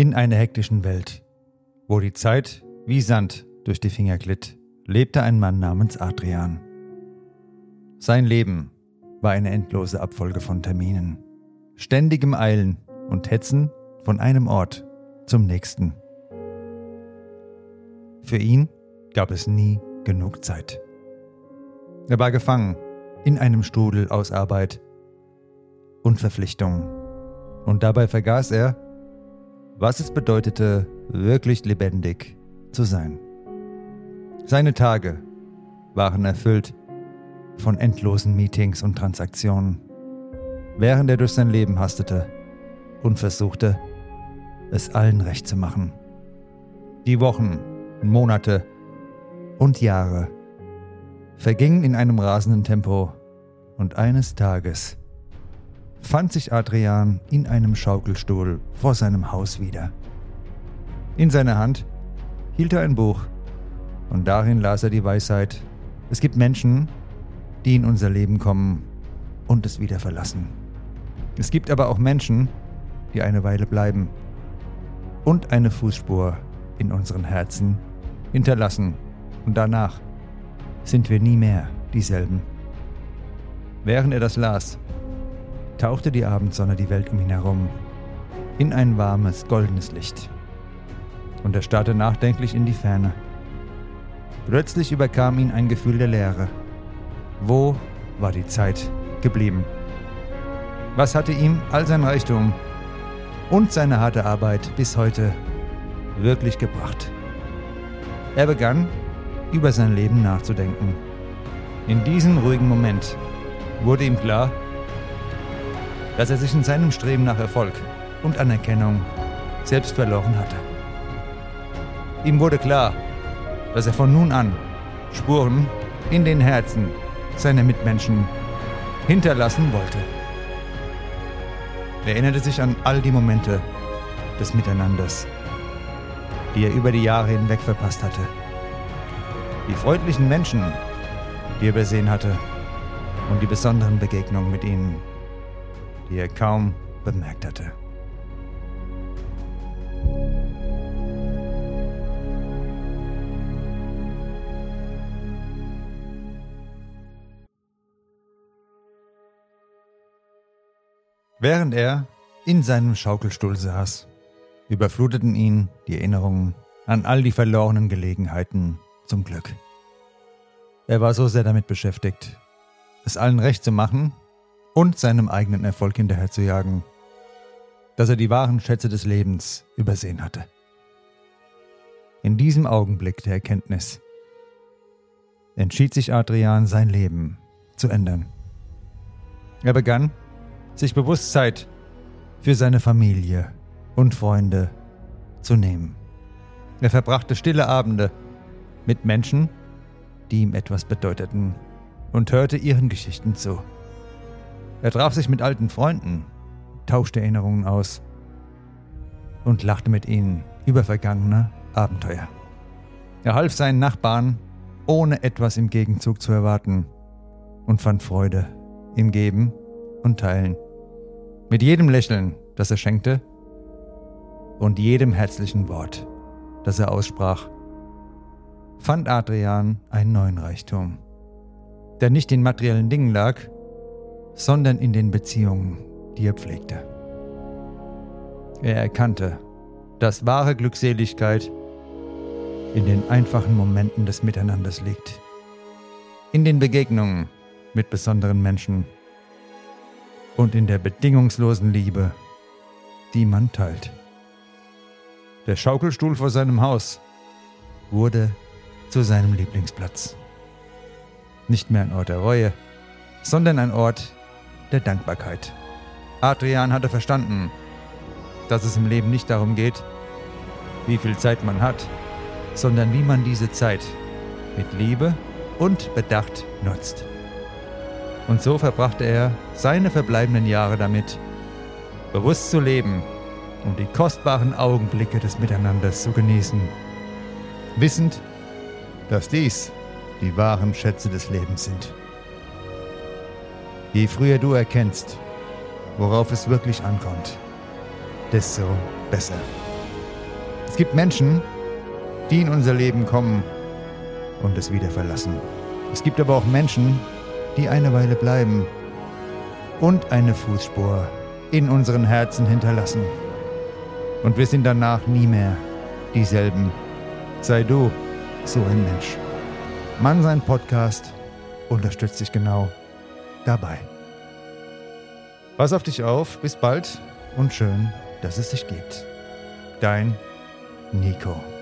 In einer hektischen Welt, wo die Zeit wie Sand durch die Finger glitt, lebte ein Mann namens Adrian. Sein Leben war eine endlose Abfolge von Terminen, ständigem Eilen und Hetzen von einem Ort zum nächsten. Für ihn gab es nie genug Zeit. Er war gefangen in einem Strudel aus Arbeit und Verpflichtungen. Und dabei vergaß er, was es bedeutete, wirklich lebendig zu sein. Seine Tage waren erfüllt von endlosen Meetings und Transaktionen, während er durch sein Leben hastete und versuchte, es allen recht zu machen. Die Wochen, Monate und Jahre vergingen in einem rasenden Tempo und eines Tages fand sich Adrian in einem Schaukelstuhl vor seinem Haus wieder. In seiner Hand hielt er ein Buch und darin las er die Weisheit, es gibt Menschen, die in unser Leben kommen und es wieder verlassen. Es gibt aber auch Menschen, die eine Weile bleiben und eine Fußspur in unseren Herzen hinterlassen und danach sind wir nie mehr dieselben. Während er das las, tauchte die Abendsonne die Welt um ihn herum in ein warmes, goldenes Licht. Und er starrte nachdenklich in die Ferne. Plötzlich überkam ihn ein Gefühl der Leere. Wo war die Zeit geblieben? Was hatte ihm all sein Reichtum und seine harte Arbeit bis heute wirklich gebracht? Er begann, über sein Leben nachzudenken. In diesem ruhigen Moment wurde ihm klar, dass er sich in seinem Streben nach Erfolg und Anerkennung selbst verloren hatte. Ihm wurde klar, dass er von nun an Spuren in den Herzen seiner Mitmenschen hinterlassen wollte. Er erinnerte sich an all die Momente des Miteinanders, die er über die Jahre hinweg verpasst hatte. Die freundlichen Menschen, die er besehen hatte und die besonderen Begegnungen mit ihnen die er kaum bemerkt hatte. Während er in seinem Schaukelstuhl saß, überfluteten ihn die Erinnerungen an all die verlorenen Gelegenheiten zum Glück. Er war so sehr damit beschäftigt, es allen recht zu machen und seinem eigenen Erfolg hinterherzujagen, dass er die wahren Schätze des Lebens übersehen hatte. In diesem Augenblick der Erkenntnis entschied sich Adrian, sein Leben zu ändern. Er begann, sich bewusst Zeit für seine Familie und Freunde zu nehmen. Er verbrachte stille Abende mit Menschen, die ihm etwas bedeuteten, und hörte ihren Geschichten zu. Er traf sich mit alten Freunden, tauschte Erinnerungen aus und lachte mit ihnen über vergangene Abenteuer. Er half seinen Nachbarn, ohne etwas im Gegenzug zu erwarten, und fand Freude im Geben und Teilen. Mit jedem Lächeln, das er schenkte, und jedem herzlichen Wort, das er aussprach, fand Adrian einen neuen Reichtum, der nicht in materiellen Dingen lag, sondern in den Beziehungen, die er pflegte. Er erkannte, dass wahre Glückseligkeit in den einfachen Momenten des Miteinanders liegt, in den Begegnungen mit besonderen Menschen und in der bedingungslosen Liebe, die man teilt. Der Schaukelstuhl vor seinem Haus wurde zu seinem Lieblingsplatz. Nicht mehr ein Ort der Reue, sondern ein Ort der Dankbarkeit. Adrian hatte verstanden, dass es im Leben nicht darum geht, wie viel Zeit man hat, sondern wie man diese Zeit mit Liebe und Bedacht nutzt. Und so verbrachte er seine verbleibenden Jahre damit, bewusst zu leben und die kostbaren Augenblicke des Miteinanders zu genießen, wissend, dass dies die wahren Schätze des Lebens sind. Je früher du erkennst, worauf es wirklich ankommt, desto besser. Es gibt Menschen, die in unser Leben kommen und es wieder verlassen. Es gibt aber auch Menschen, die eine Weile bleiben und eine Fußspur in unseren Herzen hinterlassen. Und wir sind danach nie mehr dieselben. Sei du so ein Mensch. Mann sein Podcast unterstützt dich genau dabei. Pass auf dich auf, bis bald und schön, dass es dich gibt. Dein Nico.